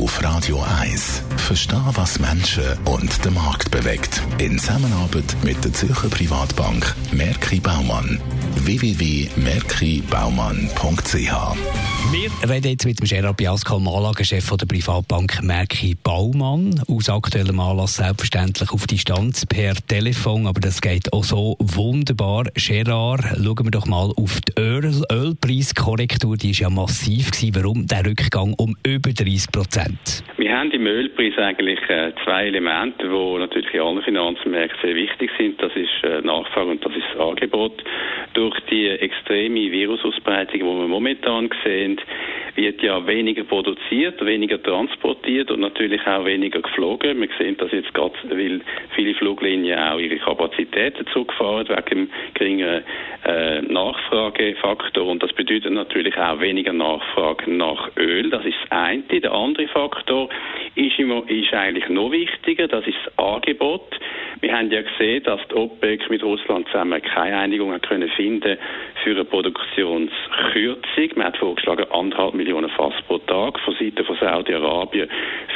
auf Radio 1. Verstehen, was Menschen und den Markt bewegt. In Zusammenarbeit mit der Zürcher Privatbank Merki Baumann. www.merkibaumann.ch wir reden jetzt mit dem Gerard Biasco, dem Anlagechef der Privatbank Merki Baumann. Aus aktuellem Anlass selbstverständlich auf Distanz per Telefon, aber das geht auch so wunderbar. Gerard, schauen wir doch mal auf die Öl Ölpreiskorrektur, die ist ja massiv gewesen. Warum der Rückgang um über 30 Prozent? event. Wir haben im Ölpreis eigentlich äh, zwei Elemente, die natürlich in allen Finanzmärkten sehr wichtig sind. Das ist äh, Nachfrage und das ist Angebot. Durch die extreme Virusausbreitung, die wir momentan sehen, wird ja weniger produziert, weniger transportiert und natürlich auch weniger geflogen. Wir sehen das jetzt gerade, weil viele Fluglinien auch ihre Kapazitäten zurückfahren wegen dem geringen äh, Nachfragefaktor und das bedeutet natürlich auch weniger Nachfrage nach Öl. Das ist das eine. Der andere Faktor ist, immer, ist eigentlich noch wichtiger, das ist das Angebot. Wir haben ja gesehen, dass die OPEC mit Russland zusammen keine Einigung können finden für eine Produktionskürzung. Man hat vorgeschlagen, anderthalb Millionen Fass pro Tag von Seiten von Saudi-Arabien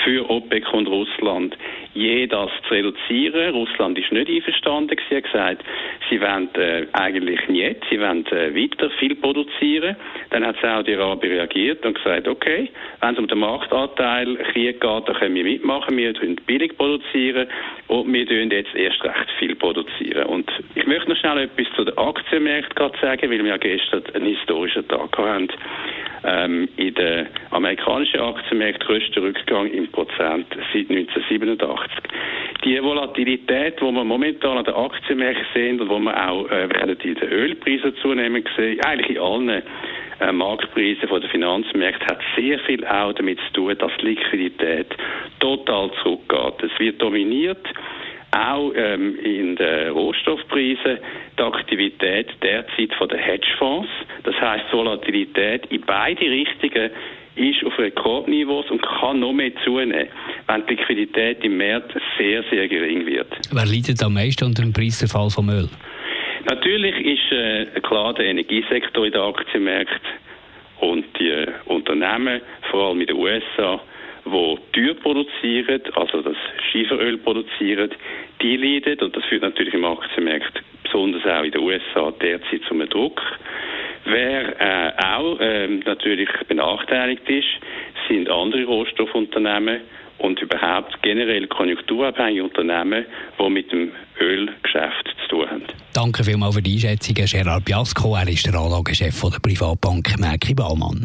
für OPEC und Russland je das zu reduzieren. Russland ist nicht einverstanden. Sie hat gesagt, sie wollen äh, eigentlich nicht, sie wollen äh, weiter viel produzieren. Dann hat Saudi-Arabien reagiert und gesagt, okay, wenn es um den Marktanteil Krieg dann können wir mitmachen, wir tun billig produzieren und wir tun jetzt erst recht viel produzieren. Und ich möchte noch schnell etwas zu den Aktienmärkten sagen, weil wir ja gestern einen historischen Tag hatten ähm, in den amerikanischen Aktienmärkten größter Rückgang im Prozent seit 1987. Die Volatilität, die wir momentan an den Aktienmärkten sehen und wo wir auch äh, werden in den Ölpreisen zunehmend sehen, eigentlich in allen äh, Marktpreisen von den Finanzmärkten hat sehr viel auch damit zu tun, dass die Liquidität total zurückgeht. Es wird dominiert auch ähm, in den Rohstoffpreisen die Aktivität derzeit von den Hedgefonds. Das heißt, Volatilität in beide Richtungen ist auf Rekordniveaus und kann noch mehr zunehmen, wenn die Liquidität im März sehr, sehr gering wird. Wer leidet am meisten unter dem Preisverfall vom Öl? Natürlich ist äh, klar der Energiesektor in den Aktienmärkten und die äh, Unternehmen, vor allem in den USA, die teuer produzieren, also das Schieferöl produzieren, die leiden und das führt natürlich im Aktienmarkt, besonders auch in den USA, derzeit zu einem Druck. Wer äh, auch äh, natürlich benachteiligt ist, sind andere Rohstoffunternehmen und überhaupt generell konjunkturabhängige Unternehmen, die mit dem Ölgeschäft zu tun haben. Danke vielmals für die Einschätzung, Gerard Biasco. Er ist der Anlagechef der Privatbank Merki Baumann.